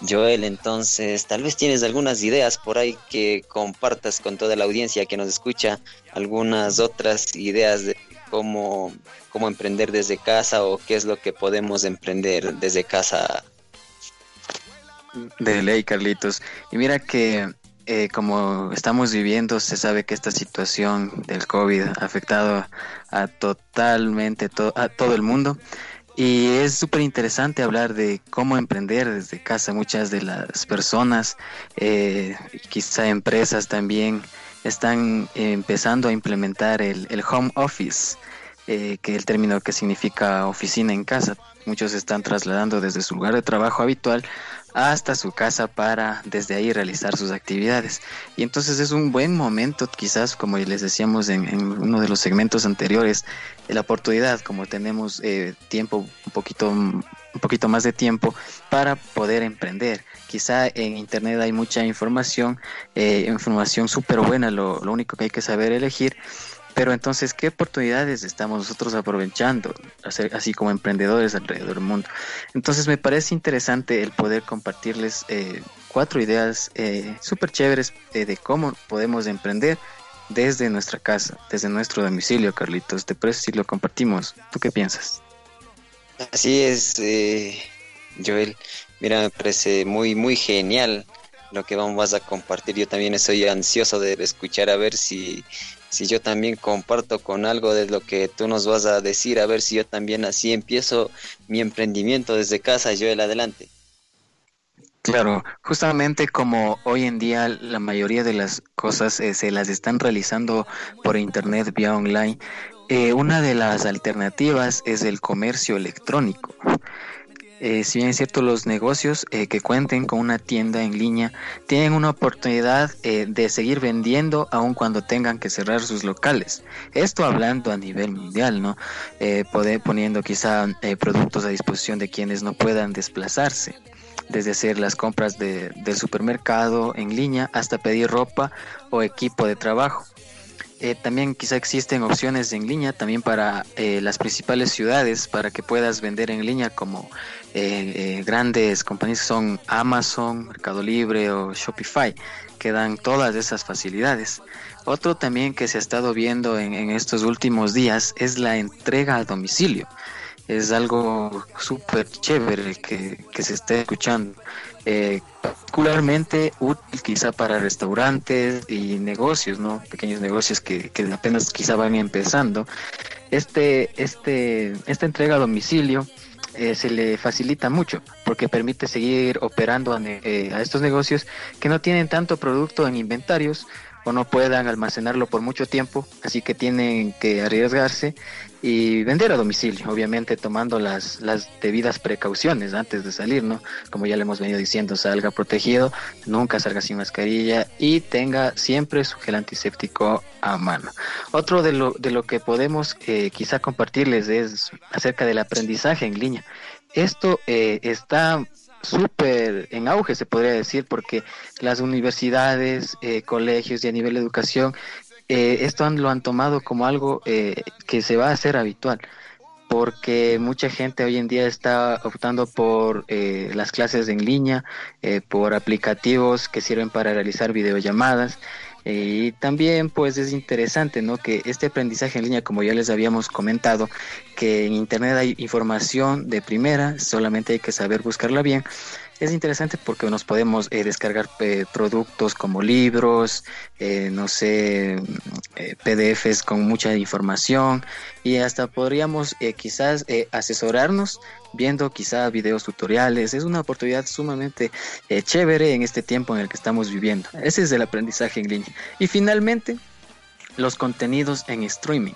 Joel, entonces tal vez tienes algunas ideas por ahí que compartas con toda la audiencia que nos escucha, algunas otras ideas de cómo, cómo emprender desde casa o qué es lo que podemos emprender desde casa. De ley, Carlitos. Y mira que eh, como estamos viviendo, se sabe que esta situación del COVID ha afectado a totalmente to- a todo el mundo. Y es súper interesante hablar de cómo emprender desde casa. Muchas de las personas, eh, quizá empresas también, están empezando a implementar el, home office, eh, que el término que significa oficina en casa. Muchos están trasladando desde su lugar de trabajo habitual hasta su casa para desde ahí realizar sus actividades. Y entonces es un buen momento, quizás como les decíamos en, uno de los segmentos anteriores, la oportunidad, como tenemos eh, tiempo, un poquito, un poquito más de tiempo para poder emprender. Quizá en Internet hay mucha información, eh, información súper buena, lo, lo único que hay que saber elegir pero entonces, ¿qué oportunidades estamos nosotros aprovechando, así como emprendedores alrededor del mundo? Entonces, me parece interesante el poder compartirles eh, cuatro ideas eh, súper chéveres eh, de cómo podemos emprender desde nuestra casa, desde nuestro domicilio, Carlitos. ¿Te parece si lo compartimos? ¿Tú qué piensas? Así es, eh, Joel. Mira, me parece muy, muy genial lo que vamos a compartir. Yo también estoy ansioso de escuchar a ver si si yo también comparto con algo de lo que tú nos vas a decir, a ver si yo también así empiezo mi emprendimiento desde casa, yo el adelante. Claro, justamente como hoy en día la mayoría de las cosas eh, se las están realizando por internet vía online, eh, una de las alternativas es el comercio electrónico. Eh, si bien es cierto, los negocios eh, que cuenten con una tienda en línea tienen una oportunidad eh, de seguir vendiendo aun cuando tengan que cerrar sus locales. Esto hablando a nivel mundial, ¿no? poder, poniendo quizá productos a disposición de quienes no puedan desplazarse desde hacer las compras de, del supermercado en línea hasta pedir ropa o equipo de trabajo. Eh, también quizá existen opciones en línea también para eh, las principales ciudades para que puedas vender en línea como eh, grandes compañías son Amazon, Mercado Libre o Shopify que dan todas esas facilidades. Otro también que se ha estado viendo en, en estos últimos días es la entrega a domicilio. Es algo súper chévere que, que se esté escuchando eh, particularmente útil quizá para restaurantes y negocios, ¿no? Pequeños negocios que, apenas quizá van empezando. Este, este, esta entrega a domicilio eh, se le facilita mucho porque permite seguir operando eh, a estos negocios que no tienen tanto producto en inventarios o no puedan almacenarlo por mucho tiempo, así que tienen que arriesgarse y vender a domicilio, obviamente tomando las, las debidas precauciones antes de salir, ¿no? Como ya le hemos venido diciendo, salga protegido, nunca salga sin mascarilla y tenga siempre su gel antiséptico a mano. Otro de lo, de lo que podemos eh, quizá compartirles es acerca del aprendizaje en línea. Esto eh, está súper en auge, se podría decir, porque las universidades, eh, colegios y a nivel de educación, eh, esto lo han tomado como algo eh, que se va a hacer habitual, porque mucha gente hoy en día está optando por las clases en línea, por aplicativos que sirven para realizar videollamadas y también pues es interesante, ¿no? Que este aprendizaje en línea, como ya les habíamos comentado, que en Internet hay información de primera, solamente hay que saber buscarla bien es interesante porque nos podemos eh, descargar eh, productos como libros, eh, no sé, PDFs con mucha información y hasta podríamos quizás asesorarnos viendo quizás videos tutoriales. Es una oportunidad sumamente chévere en este tiempo en el que estamos viviendo. Ese es el aprendizaje en línea. Y finalmente, los contenidos en streaming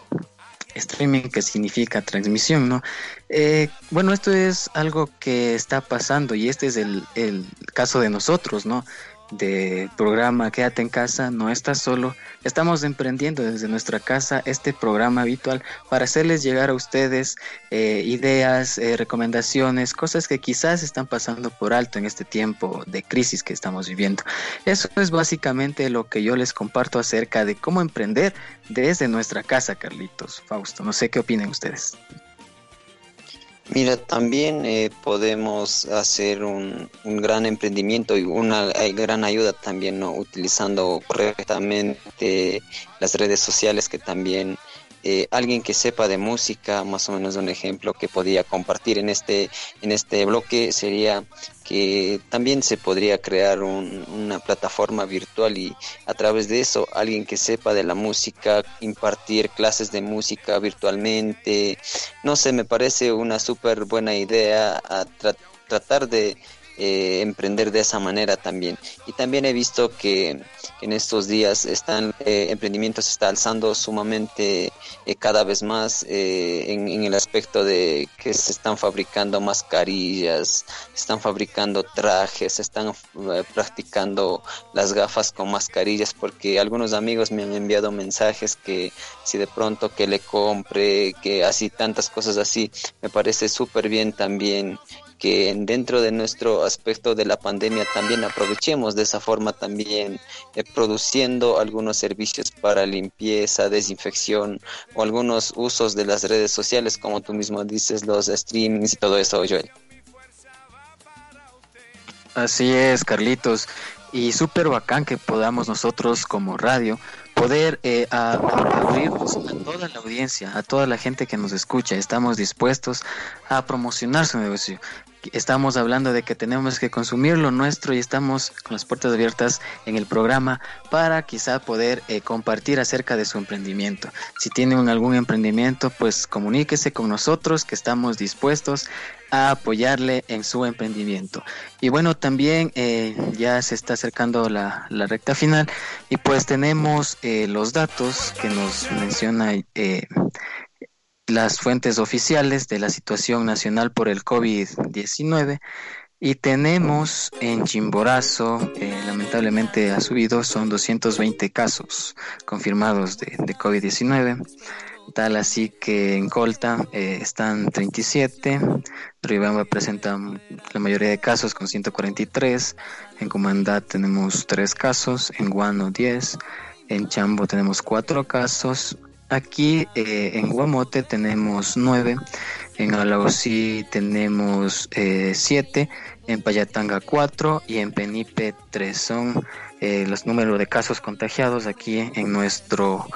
streaming que significa transmisión, ¿no? Eh, bueno, esto es algo que está pasando y este es el, el caso de nosotros, ¿no? De programa Quédate en casa, no estás solo. Estamos emprendiendo desde nuestra casa este programa habitual para hacerles llegar a ustedes eh, ideas, eh, recomendaciones, cosas que quizás están pasando por alto en este tiempo de crisis que estamos viviendo. Eso es básicamente lo que yo les comparto acerca de cómo emprender desde nuestra casa, Carlitos, Fausto. No sé qué opinen ustedes. Mira, también eh, podemos hacer un, un, gran emprendimiento y una eh, gran ayuda también, ¿no? Utilizando correctamente las redes sociales que también eh, alguien que sepa de música, más o menos un ejemplo que podía compartir en este, en este bloque sería que también se podría crear una plataforma virtual y a través de eso alguien que sepa de la música, impartir clases de música virtualmente. No sé, me parece una súper buena idea a tratar de eh, emprender de esa manera también. Y también he visto que en estos días están eh, emprendimientos se está alzando sumamente eh, cada vez más en, en, el aspecto de que se están fabricando mascarillas, se están fabricando trajes, se están practicando las gafas con mascarillas, porque algunos amigos me han enviado mensajes que si de pronto que le compre, que así tantas cosas así, me parece súper bien también que dentro de nuestro aspecto de la pandemia también aprovechemos de esa forma también eh, produciendo algunos servicios para limpieza, desinfección o algunos usos de las redes sociales como tú mismo dices, los streamings y todo eso, Joel. Así es, Carlitos. Y súper bacán que podamos nosotros como radio poder eh, abrirnos a toda la audiencia, a toda la gente que nos escucha. Estamos dispuestos a promocionar su negocio estamos hablando de que tenemos que consumir lo nuestro y estamos con las puertas abiertas en el programa para quizá poder eh, compartir acerca de su emprendimiento. Si tienen algún emprendimiento, pues comuníquese con nosotros que estamos dispuestos a apoyarle en su emprendimiento. Y bueno, también eh, ya se está acercando la, recta final y pues tenemos eh, los datos que nos menciona las fuentes oficiales de la situación nacional por el COVID-19 y tenemos en Chimborazo, eh, lamentablemente ha subido, son 220 casos confirmados de, COVID-19, tal así que en Colta eh, están 37, Ribamba presenta la mayoría de casos con 143, en Comandá tenemos 3 casos, en Guano 10, en Chambo tenemos 4 casos, Aquí eh, en Guamote tenemos nueve, en Alaosí tenemos eh, siete, en Payatanga cuatro y en Penipe tres. Son eh, los números de casos contagiados aquí en nuestro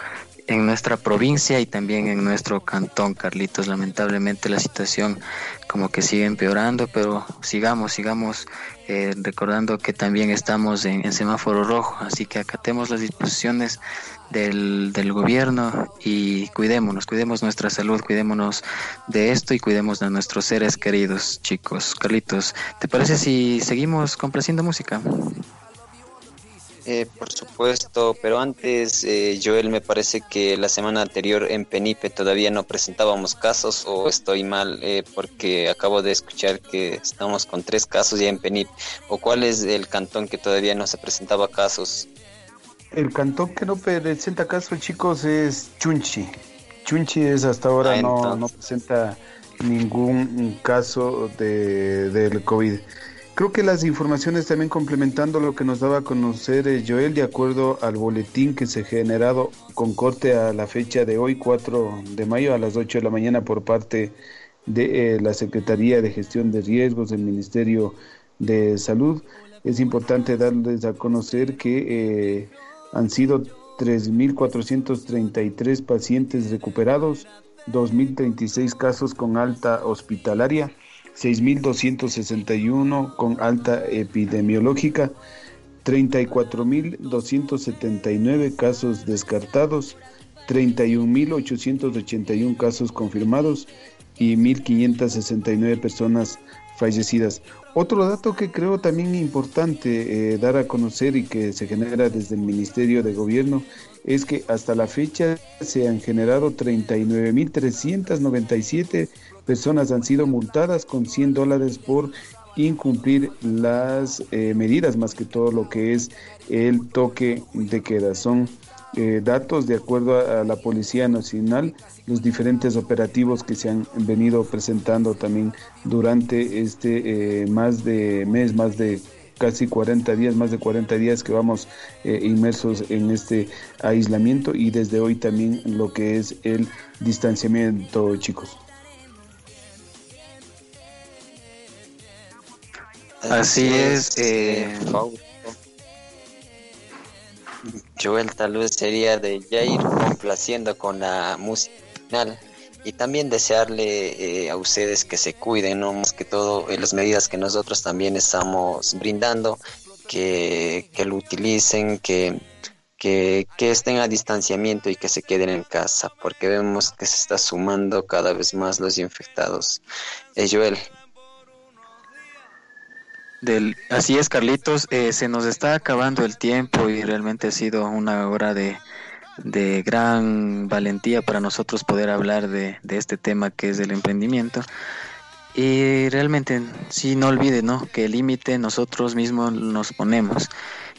en nuestra provincia y también en nuestro cantón, Carlitos. Lamentablemente la situación como que sigue empeorando, pero sigamos, sigamos eh, recordando que también estamos en, semáforo rojo, así que acatemos las disposiciones del, del gobierno y cuidémonos, cuidemos nuestra salud, cuidémonos de esto y cuidemos de nuestros seres queridos, chicos. Carlitos, ¿te parece si seguimos complaciendo música? Eh, por supuesto, pero antes, eh, Joel, me parece que la semana anterior en Penipe todavía no presentábamos casos o estoy mal eh, porque acabo de escuchar que estamos con tres casos ya en Penipe. ¿O cuál es el cantón que todavía no se presentaba casos? El cantón que no presenta casos, chicos, es Chunchi. Chunchi es hasta ahora ah, no, no, presenta ningún caso de, del COVID. Creo que las informaciones también complementando lo que nos daba a conocer eh, Joel, de acuerdo al boletín que se ha generado con corte a la fecha de hoy, 4 de mayo, a las 8 de la mañana, por parte de eh, la Secretaría de Gestión de Riesgos del Ministerio de Salud. Es importante darles a conocer que eh, han sido 3.433 pacientes recuperados, 2.036 casos con alta hospitalaria 6.261 con alta epidemiológica, 34.279 casos descartados, 31.881 casos confirmados y 1.569 personas fallecidas. Otro dato que creo también importante eh, dar a conocer y que se genera desde el Ministerio de Gobierno es que hasta la fecha se han generado 39.397 personas han sido multadas con 100 dólares por incumplir las eh, medidas, más que todo lo que es el toque de queda. Son eh, datos de acuerdo a, la Policía Nacional, los diferentes operativos que se han venido presentando también durante este eh, más de mes, más de casi 40 días, más de 40 días que vamos inmersos en este aislamiento y desde hoy también lo que es el distanciamiento, chicos. Así es, eh, Joel tal vez sería de ya ir complaciendo con la música y también desearle eh, a ustedes que se cuiden, ¿no? más que todo en las medidas que nosotros también estamos brindando, que, que lo utilicen, que, que, que, estén a distanciamiento y que se queden en casa, porque vemos que se está sumando cada vez más los infectados. Eh, Joel, del, así es, Carlitos, eh, se nos está acabando el tiempo y realmente ha sido una hora de, de gran valentía para nosotros poder hablar de, de este tema que es el emprendimiento. Y realmente, sí, no olvide, ¿no? Que el límite nosotros mismos nos ponemos.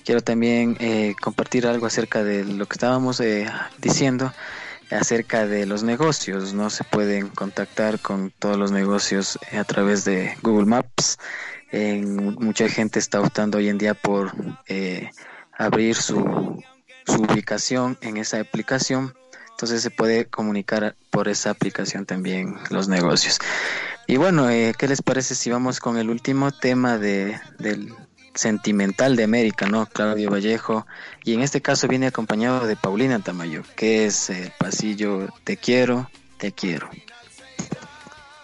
Quiero también eh, compartir algo acerca de lo que estábamos eh, diciendo acerca de los negocios. No se pueden contactar con todos los negocios a través de Google Maps. Mucha gente está optando hoy en día por eh, abrir su, su ubicación en esa aplicación. Entonces se puede comunicar por esa aplicación también los negocios. Y bueno, eh, ¿qué les parece si vamos con el último tema de, del sentimental de América, ¿no? Claudio Vallejo. Y en este caso viene acompañado de Paulina Tamayo, que es el pasillo Te quiero, te quiero.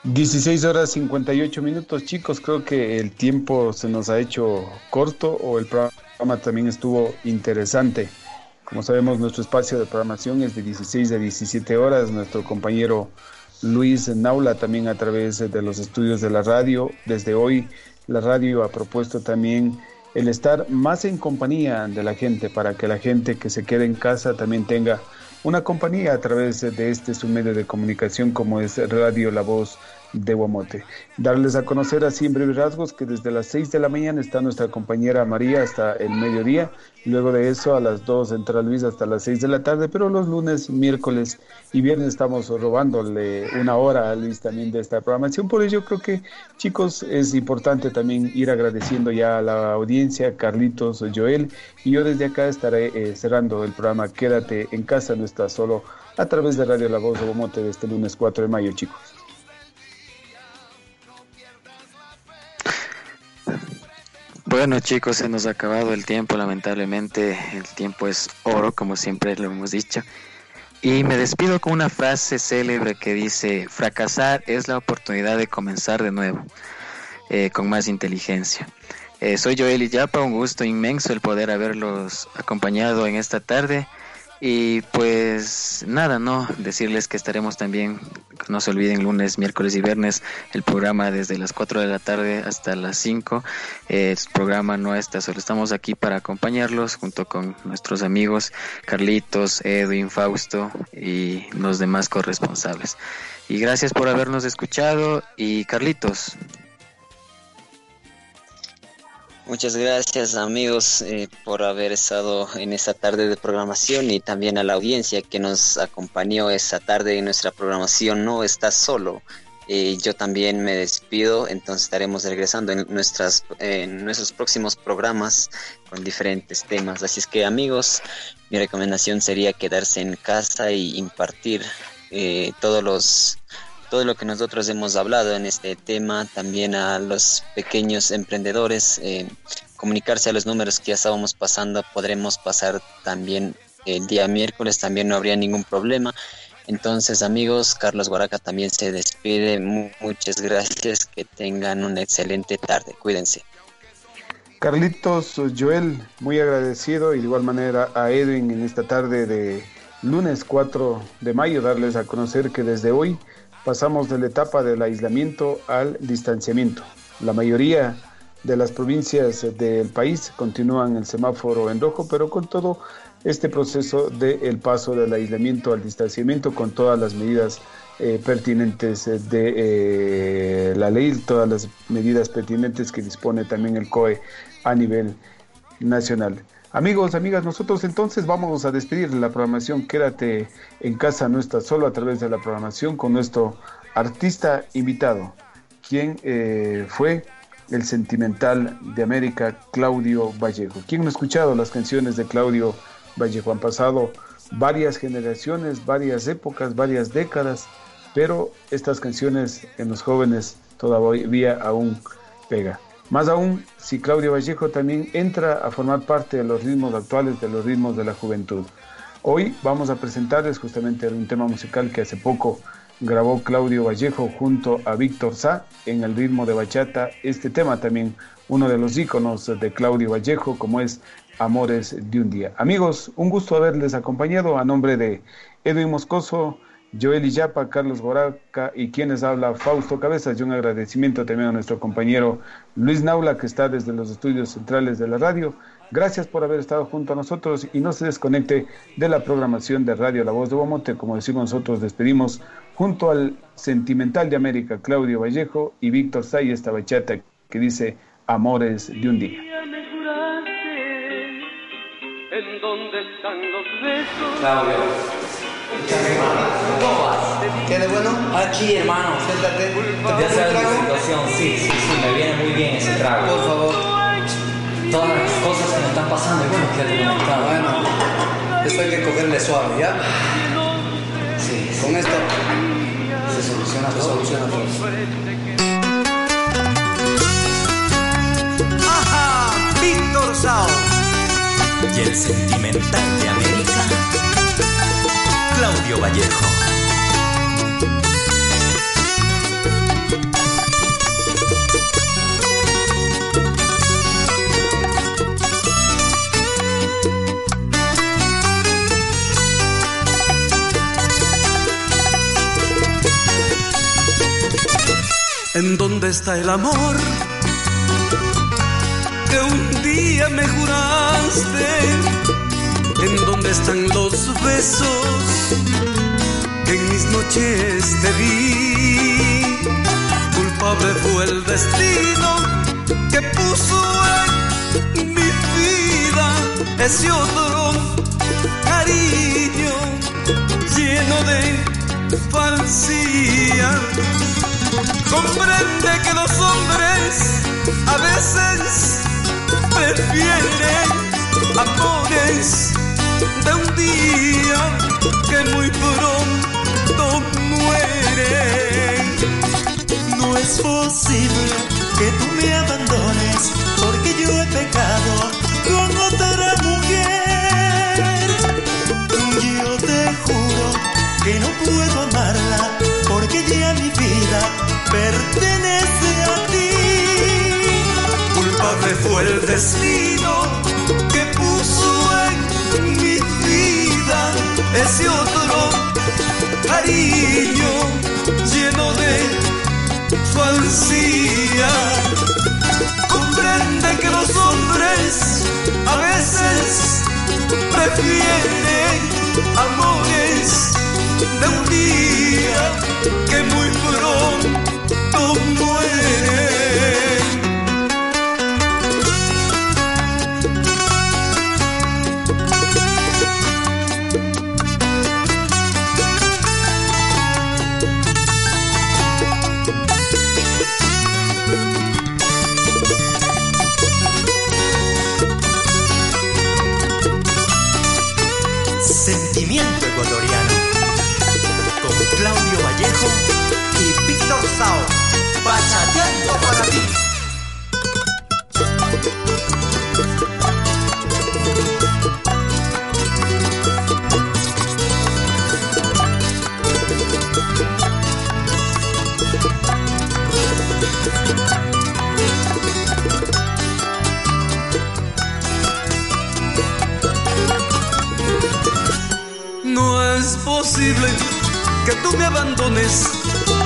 16 horas 58 minutos, chicos. Creo que el tiempo se nos ha hecho corto o el programa también estuvo interesante. Como sabemos, nuestro espacio de programación es de 16 a 17 horas. Nuestro compañero Luis Naula también a través de los estudios de la radio. Desde hoy la radio ha propuesto también el estar más en compañía de la gente para que la gente que se quede en casa también tenga una compañía a través de este su medio de comunicación como es Radio La Voz de Guamote. Darles a conocer así en breves rasgos que desde las 6 de la mañana está nuestra compañera María hasta el mediodía, luego de eso a las 2 entra Luis hasta las 6 de la tarde, pero los lunes, miércoles y viernes estamos robándole una hora a Luis también de esta programación, por ello creo que chicos es importante también ir agradeciendo ya a la audiencia, Carlitos, Joel, y yo desde acá estaré eh, cerrando el programa Quédate en casa, no estás solo a través de Radio La Voz de Guamote de este lunes 4 de mayo, chicos. Bueno chicos, se nos ha acabado el tiempo, lamentablemente el tiempo es oro, como siempre lo hemos dicho. Y me despido con una frase célebre que dice, fracasar es la oportunidad de comenzar de nuevo, eh, con más inteligencia. Eh, soy Joel Yapa, un gusto inmenso el poder haberlos acompañado en esta tarde. Y pues nada, no, decirles que estaremos también, no se olviden, lunes, miércoles y viernes, el programa desde las 4 de la tarde hasta las 5. el programa no está solo, estamos aquí para acompañarlos junto con nuestros amigos Carlitos, Edwin, Fausto y los demás corresponsables. Y gracias por habernos escuchado y Carlitos, Muchas gracias amigos eh, por haber estado en esta tarde de programación y también a la audiencia que nos acompañó esta tarde en nuestra programación No Estás Solo. Eh, yo también me despido, entonces estaremos regresando en, nuestras, en nuestros próximos programas con diferentes temas. Así es que amigos, mi recomendación sería quedarse en casa y impartir eh, todos los todo lo que nosotros hemos hablado en este tema, también a los pequeños emprendedores, eh, comunicarse a los números que ya estábamos pasando, podremos pasar también el día miércoles, también no habría ningún problema. Entonces amigos, Carlos Guaraca también se despide, muchas gracias, que tengan una excelente tarde, cuídense. Carlitos, Joel, muy agradecido y de igual manera a Edwin en esta tarde de lunes 4 de mayo, darles a conocer que desde hoy pasamos de la etapa del aislamiento al distanciamiento. La mayoría de las provincias del país continúan el semáforo en rojo, pero con todo este proceso del paso del aislamiento al distanciamiento, con todas las medidas eh, pertinentes de eh, la ley, todas las medidas pertinentes que dispone también el COE a nivel nacional. Amigos, amigas, nosotros entonces vamos a despedir la programación. Quédate en casa, no estás solo a través de la programación con nuestro artista invitado, quien eh, fue el sentimental de América, Claudio Vallejo. ¿Quién no ha escuchado las canciones de Claudio Vallejo? Han pasado varias generaciones, varias épocas, varias décadas, pero estas canciones en los jóvenes todavía aún pega. Más aún, si Claudio Vallejo también entra a formar parte de los ritmos actuales, de los ritmos de la juventud. Hoy vamos a presentarles justamente un tema musical que hace poco grabó Claudio Vallejo junto a Víctor Sá en el ritmo de bachata. Este tema también uno de los íconos de Claudio Vallejo, como es Amores de un día. Amigos, un gusto haberles acompañado a nombre de Edwin Moscoso Joel Illapa, Carlos Goraca y quienes habla Fausto Cabezas. Y un agradecimiento también a nuestro compañero Luis Naula, que está desde los estudios centrales de la radio. Gracias por haber estado junto a nosotros y no se desconecte de la programación de Radio La Voz de Guamote. Como decimos nosotros, despedimos junto al Sentimental de América, Claudio Vallejo y Víctor Say, esta bachata que dice Amores de un día. ¿En dónde están los besos? Claudio. ¿Cómo vas? ¿Qué de bueno? Aquí, hermano. Siéntate. Ya sabes la situación. Sí, sí, sí, me viene muy bien ese trago. Por favor. Todas las cosas que me están pasando, y bueno, que te comentaba. Bueno, esto hay que cogerle suave, ¿ya? Sí, sí. Con esto Se soluciona se todo. soluciona todo. Y el sentimental de América, Claudio Vallejo. ¿En dónde está el amor que un día me juraste? ¿En dónde están los besos que en mis noches te di? Culpable fue el destino que puso en mi vida ese otro cariño lleno de falsía. Comprende que los hombres a veces prefieren amores de un día que muy pronto mueren. No es posible que tú me abandones porque yo he pecado con otra mujer. Yo te juro que no puedo amarla porque ya mi vida pertenece. Culpable fue el destino que puso en mi vida ese otro cariño lleno de falsía. Comprende que los hombres a veces prefieren amores de un día que muy pronto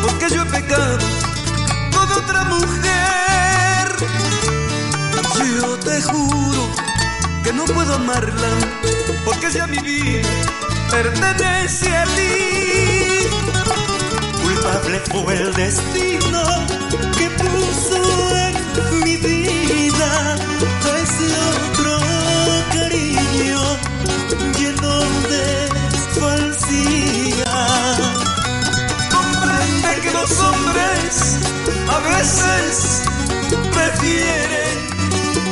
porque yo he pecado con otra mujer. Yo te juro que no puedo amarla porque ya mi vida pertenece a ti. Culpable fue el destino que puso en mi vida hombres a veces prefieren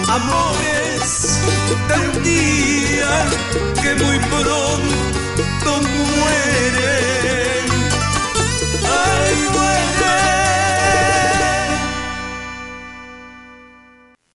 amores de un día que muy pronto mueren. Ay,